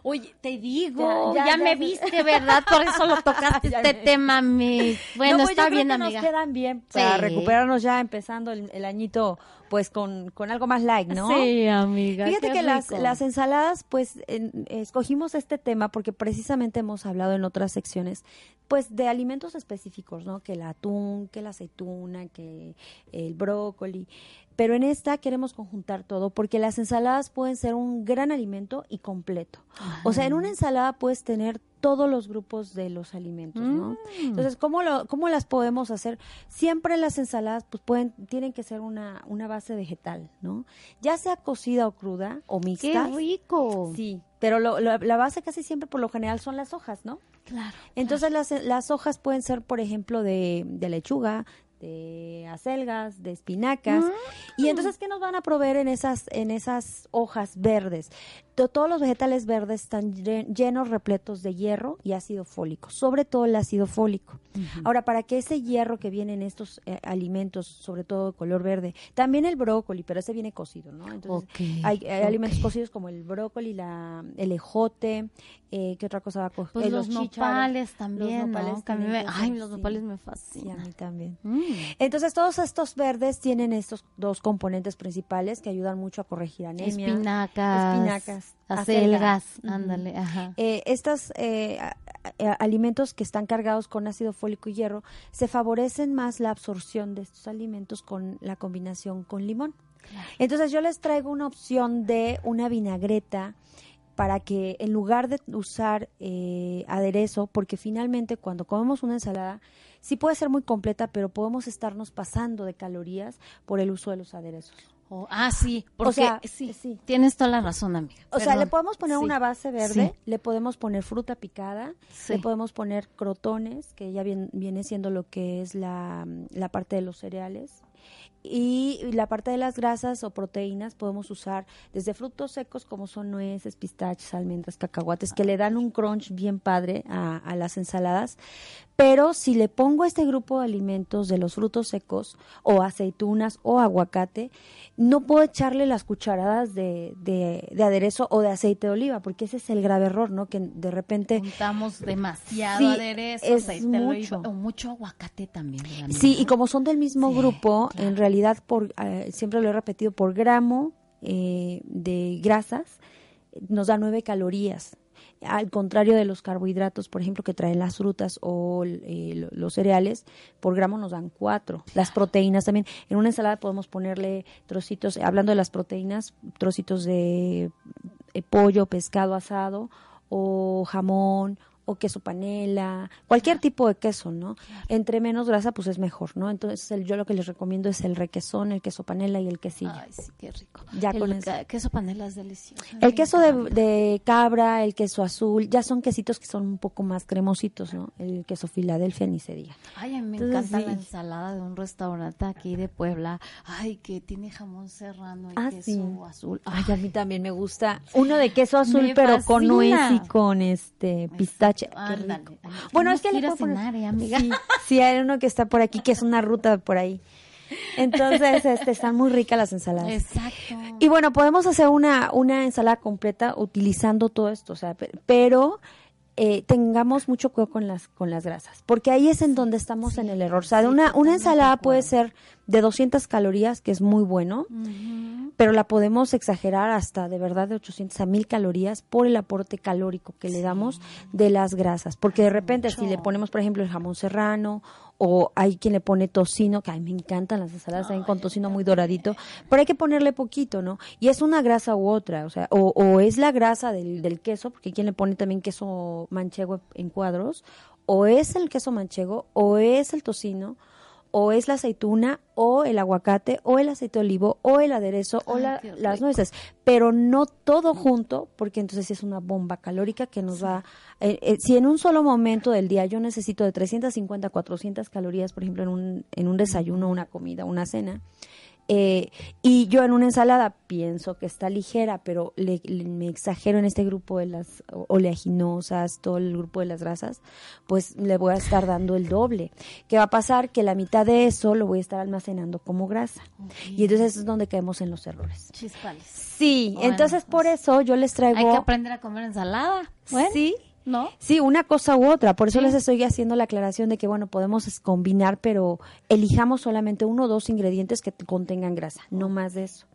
oye, te digo, ya, me viste, ¿verdad? Por eso lo tocaste este tema, mi. Bueno, pues está bien, amiga. Nos quedan bien para recuperarnos ya empezando el, añito pues con, con, algo más light, ¿no? Sí, amiga. Fíjate que las, las, ensaladas, pues escogimos este tema porque precisamente hemos hablado en otras secciones, pues de alimentos específicos, ¿no? Que el atún, que la aceituna, que el brócoli. Pero en esta queremos conjuntar todo porque las ensaladas pueden ser un gran alimento y completo. O sea, en una ensalada puedes tener todos los grupos de los alimentos, ¿no? Mm. Entonces, ¿cómo, lo, ¿cómo las podemos hacer? Siempre las ensaladas pues pueden, tienen que ser una, una base vegetal, ¿no? Ya sea cocida o cruda o mixta. ¡Qué rico! Sí, pero la base casi siempre por lo general son las hojas, ¿no? Claro. Entonces Las, las hojas pueden ser, por ejemplo, de, de lechuga, de acelgas, de espinacas. Y mm. entonces, ¿qué nos van a proveer en esas, en esas hojas verdes? Todos los vegetales verdes están llenos, repletos de hierro y ácido fólico, sobre todo el ácido fólico. Ahora, para que ese hierro que viene en estos eh, alimentos, sobre todo de color verde, también el brócoli, pero ese viene cocido, ¿no? Entonces, hay, alimentos cocidos como el brócoli, la, el ejote, eh, ¿qué otra cosa va a coger? Pues los, nopales también, los nopales también ay, los nopales me fascinan. a mí también. Mm. Entonces, todos estos verdes tienen estos dos componentes principales que ayudan mucho a corregir anemia. Espinacas. Espinacas Acelgas, ándale, ajá. Eh, estos eh, alimentos que están cargados con ácido fólico y hierro se favorecen más la absorción de estos alimentos con la combinación con limón. Entonces yo les traigo una opción de una vinagreta para que en lugar de usar eh, aderezo, porque finalmente cuando comemos una ensalada, sí puede ser muy completa, pero podemos estarnos pasando de calorías por el uso de los aderezos ah, sí, porque sí, sí, tienes toda la razón, amiga. O sea, le podemos poner una base verde, le podemos poner fruta picada, le podemos poner crotones, que ya viene siendo lo que es la, la parte de los cereales, y la parte de las grasas o proteínas podemos usar desde frutos secos como son nueces, pistaches, almendras, cacahuates, que le dan un crunch bien padre a, a, las ensaladas. Pero si le pongo este grupo de alimentos de los frutos secos o aceitunas o aguacate, no puedo echarle las cucharadas de, de, aderezo o de aceite de oliva, porque ese es el grave error, ¿no? Que de repente... Juntamos demasiado aderezo, es mucho. o mucho aguacate también. Sí, y como son del mismo grupo, en realidad por, eh, siempre lo he repetido, por gramo eh, de grasas nos da nueve calorías. Al contrario de los carbohidratos, por ejemplo, que traen las frutas o eh, los cereales, por gramo nos dan cuatro. Las proteínas también. En una ensalada podemos ponerle trocitos, hablando de las proteínas, trocitos de pollo, pescado asado o jamón o queso panela, cualquier tipo de queso, ¿no? Entre menos grasa, pues es mejor, ¿no? Entonces, el, yo lo que les recomiendo es el requesón, el queso panela y el quesillo. Ay, sí, qué rico. Ya el con eso. queso panela es delicioso. El queso de, cabra, el queso azul, ya son quesitos que son un poco más cremositos, ¿no? El queso Filadelfia ni se diga. Ay, a mí me encanta la ensalada de un restaurante aquí de Puebla. Ay, que tiene jamón serrano y ah, queso azul. Ay, a mí también me gusta. Uno de queso azul, pero con nuez y con este bueno, es que le puedo poner... ¿eh, amiga. Sí, hay uno que está por aquí, que es una ruta por ahí. Entonces, este, están muy ricas las ensaladas. Exacto. Y bueno, podemos hacer una, una ensalada completa utilizando todo esto, o sea, pero eh, tengamos mucho cuidado con las, con las grasas, porque ahí es en donde estamos en el error. O sea, una, una ensalada puede ser de 200 calorías, que es muy bueno, pero la podemos exagerar hasta de verdad de 800 a 1000 calorías por el aporte calórico que le damos de las grasas. Porque de repente, si le ponemos, por ejemplo, el jamón serrano o hay quien le pone tocino, que a mí me encantan las ensaladas también con tocino muy doradito, pero hay que ponerle poquito, ¿no? Y es una grasa u otra, o sea, o, o es la grasa del, del, queso, porque hay quien le pone también queso manchego en cuadros, o es el queso manchego, o es el tocino, o es la aceituna o el aguacate o el aceite de olivo o el aderezo o las nueces, pero no todo junto porque entonces es una bomba calórica que nos va, eh, eh, si en un solo momento del día yo necesito de 350 a 400 calorías, por ejemplo, en un, en un desayuno, una comida, una cena, Eh, y yo en una ensalada pienso que está ligera, pero le, me exagero en este grupo de las oleaginosas, todo el grupo de las grasas, pues le voy a estar dando el doble. ¿Qué va a pasar? Que la mitad de eso lo voy a estar almacenando como grasa. Y entonces es donde caemos en los errores. Chispales. Sí, entonces por pues, eso yo les traigo... Hay que aprender a comer ensalada. Sí, ¿no? Sí, una cosa u otra. Por eso les estoy haciendo la aclaración de que, bueno, podemos combinar, pero elijamos solamente uno o dos ingredientes que contengan grasa, no más de eso.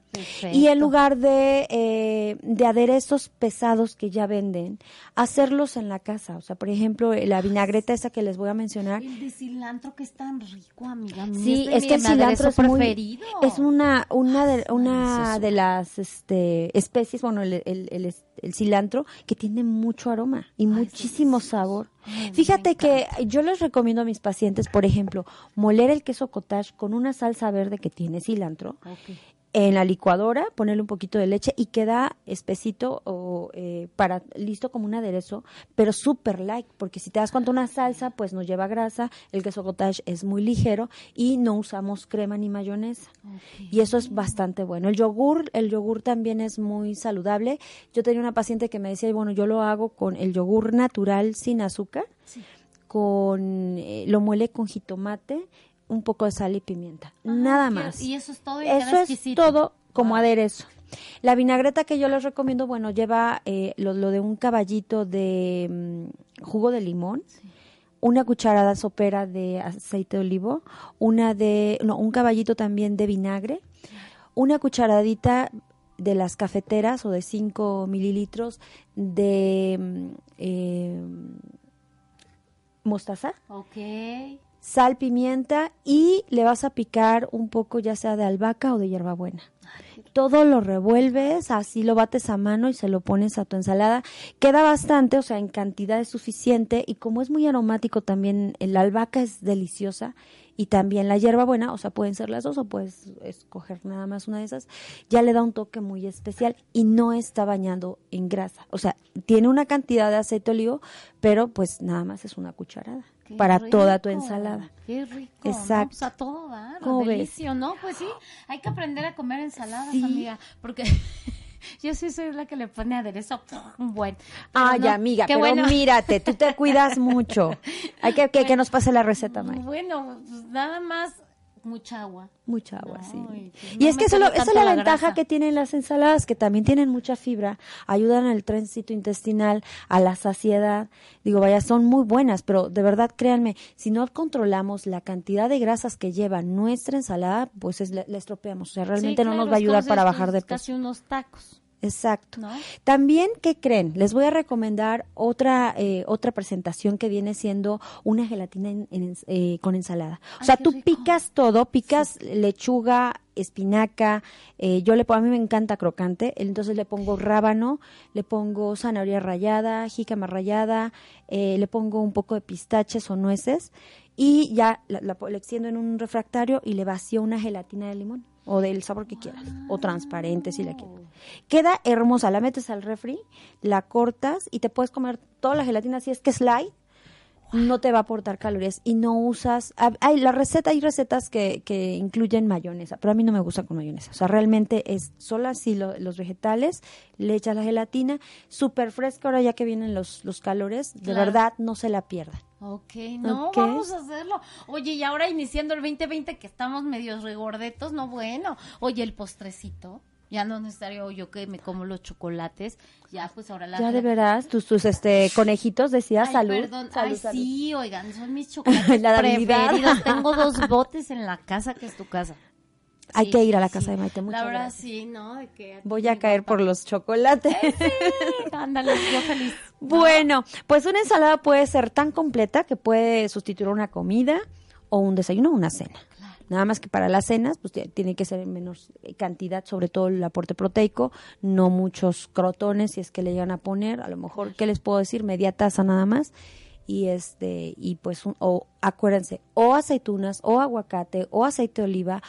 Y en lugar de, eh, de aderezos pesados que ya venden, hacerlos en la casa. O sea, por ejemplo, la vinagreta esa que les voy a mencionar. El de cilantro que es tan rico, amiga. Sí, es, que el cilantro es muy, es una una de una de las este especies, bueno, el, el, el, cilantro que tiene mucho aroma y muchísimo sabor. Fíjate que yo les recomiendo a mis pacientes, por ejemplo, moler el queso cottage con una salsa verde que tiene cilantro en la licuadora, ponerle un poquito de leche y queda espesito o eh, para listo como un aderezo, pero súper light, porque si te das cuenta una salsa, pues no lleva grasa, el queso cottage es muy ligero y no usamos crema ni mayonesa. Y eso es bastante bueno. El yogur, el yogur también es muy saludable. Yo tenía una paciente que me decía, bueno, yo lo hago con el yogur natural sin azúcar. con eh, lo muele con jitomate un poco de sal y pimienta. Nada más. Y eso es todo. Y eso es todo como aderezo. La vinagreta que yo les recomiendo, bueno, lleva eh, lo, de un caballito de mm, jugo de limón, una cucharada sopera de aceite de olivo, una de, no, un caballito también de vinagre, una cucharadita de las cafeteras o de 5 mililitros de mm, eh, mostaza. Ok sal, pimienta y le vas a picar un poco ya sea de albahaca o de hierbabuena. Todo lo revuelves, así lo bates a mano y se lo pones a tu ensalada. Queda bastante, o sea, en cantidad es suficiente y como es muy aromático también, la albahaca es deliciosa y también la hierbabuena, o sea, pueden ser las dos o puedes escoger nada más una de esas, ya le da un toque muy especial y no está bañando en grasa. O sea, tiene una cantidad de aceite de olivo, pero pues nada más es una cucharada para toda tu ensalada. Qué rico. Exacto. Pues a todo dar. Delicio, ¿no? Pues sí, hay que aprender a comer ensaladas, amiga, porque yo sí soy la que le pone aderezo buen. Ay, amiga, pero bueno. mírate, tú te cuidas mucho. Hay que, que, que nos pase la receta, May. Bueno, pues nada más mucha agua. Mucha agua, sí. y es que eso, esa es la, ventaja que tienen las ensaladas, que también tienen mucha fibra, ayudan al tránsito intestinal, a la saciedad. Digo, vaya, son muy buenas, pero de verdad, créanme, si no controlamos la cantidad de grasas que lleva nuestra ensalada, pues es, la, estropeamos. O sea, realmente no nos va a ayudar para bajar de peso. Casi unos tacos. Exacto. También, ¿qué creen? Les voy a recomendar otra eh, otra presentación que viene siendo una gelatina eh, con ensalada. O sea, tú picas todo, picas lechuga, espinaca, eh, yo le pongo, a mí me encanta crocante, entonces le pongo rábano, le pongo zanahoria rallada, jícama rallada, le pongo un poco de pistaches o nueces y ya la, la, la extiendo en un refractario y le vacío una gelatina de limón o del sabor que quieras, o transparente si la quieres. Queda hermosa, la metes al refri, la cortas y te puedes comer toda la gelatina si es que es light, no te va a aportar calorías y no usas, hay la receta, hay recetas que, que incluyen mayonesa, pero a mí no me gusta con mayonesa, o sea, realmente es solo así los vegetales, le echas la gelatina, súper fresca ahora ya que vienen los, los calores, de verdad no se la pierdan. Ok, no, vamos a hacerlo. Oye, y ahora iniciando el 2020 que estamos medios regordetos, no bueno. Oye, el postrecito, ya no es necesario yo que me como los chocolates, ya pues ahora la... Ya de veras, tus, tus este, conejitos decía salud. Perdón, ay, sí, oigan, son mis chocolates la preferidos. Tengo dos botes en la casa que es tu casa. Hay que ir a la casa de Maite. Muchas la verdad, sí, ¿no? De que Voy a caer por los chocolates. Eh, sí, ándale, yo feliz. Bueno, pues una ensalada puede ser tan completa que puede sustituir una comida o un desayuno o una cena. Nada más que para las cenas, pues tiene que ser en menor cantidad, sobre todo el aporte proteico, no muchos crotones, si es que le llegan a poner, a lo mejor, ¿qué les puedo decir? Media taza nada más. Y este, y pues, o acuérdense, o aceitunas, o aguacate, o aceite de oliva,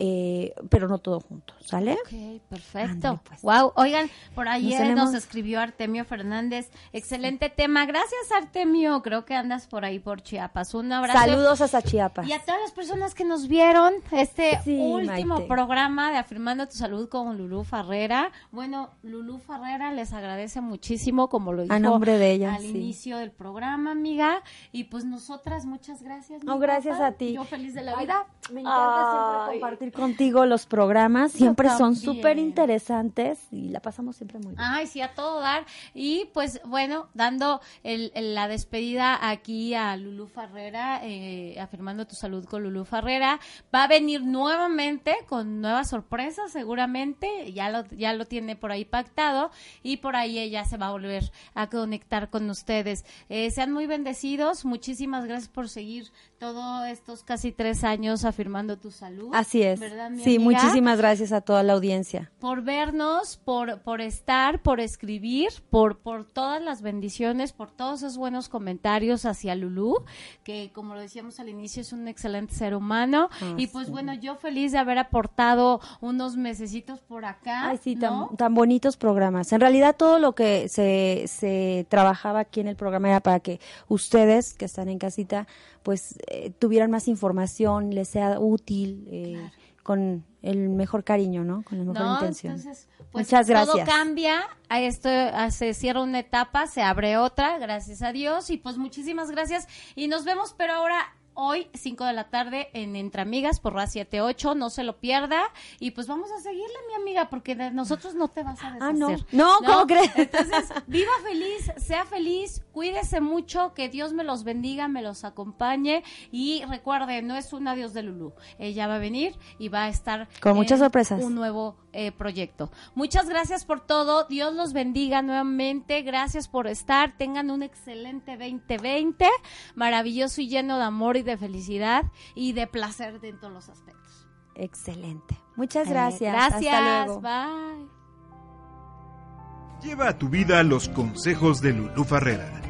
eh, pero no todo junto, ¿sale? Ok, perfecto. Wow, pues. oigan, por ayer nos, escribió Artemio Fernández. Excelente tema. Gracias, Artemio. Creo que andas por ahí por Chiapas. Un abrazo. Saludos hasta Chiapas. Y a todas las personas que nos vieron este último programa de Afirmando tu Salud con Lulú Farrera. Bueno, Lulú Farrera les agradece muchísimo, como lo dijo a nombre de ella, al inicio del programa, amiga. Y pues nosotras, muchas gracias. No, gracias a ti. Yo feliz de la vida. Me encanta siempre compartir contigo los programas. Siempre son súper interesantes y la pasamos siempre muy bien. Ay, sí, a todo dar. Y pues bueno, dando el, la despedida aquí a Lulú Farrera, eh, afirmando tu salud con Lulú Farrera. Va a venir nuevamente con nuevas sorpresas, seguramente. Ya lo, ya lo tiene por ahí pactado y por ahí ella se va a volver a conectar con ustedes. Eh, sean muy bendecidos. Muchísimas gracias por seguir todos estos casi tres años afirmando tu salud. Así es. Sí, muchísimas gracias a toda la audiencia. Por vernos, por, por estar, por escribir, por, por todas las bendiciones, por todos esos buenos comentarios hacia Lulú, que como lo decíamos al inicio es un excelente ser humano. Ah, y pues bueno, yo feliz de haber aportado unos mesecitos por acá. Ay, sí, tan, tan bonitos programas. En realidad todo lo que se, se trabajaba aquí en el programa era para que ustedes que están en casita pues eh, tuvieran más información, les sea útil, eh, con el mejor cariño, ¿no? Con la mejor intención. Entonces, pues, Muchas gracias. Todo cambia, esto se cierra una etapa, se abre otra, gracias a Dios, y pues muchísimas gracias y nos vemos, pero ahora hoy, 5 de la tarde, en Entre Amigas por RA 78. No se lo pierda. Y pues vamos a seguirle, mi amiga, porque de nosotros no te vas a deshacer. Ah, no. No, ¿cómo crees? Entonces, viva feliz, sea feliz, cuídese mucho, que Dios me los bendiga, me los acompañe. Y recuerde, no es un adiós de Lulú. Ella va a venir y va a estar. Con muchas sorpresas. Un nuevo eh, proyecto. Muchas gracias por todo. Dios los bendiga nuevamente. Gracias por estar. Tengan un excelente 2020. Maravilloso y lleno de amor y de felicidad y de placer en todos los aspectos. Excelente. Muchas gracias. gracias. Hasta luego. Bye. Lleva a tu vida los consejos de Lulú Farrera.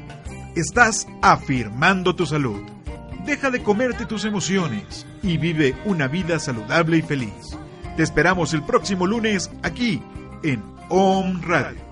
Estás afirmando tu salud. Deja de comerte tus emociones y vive una vida saludable y feliz. Te esperamos el próximo lunes aquí en Om Radio.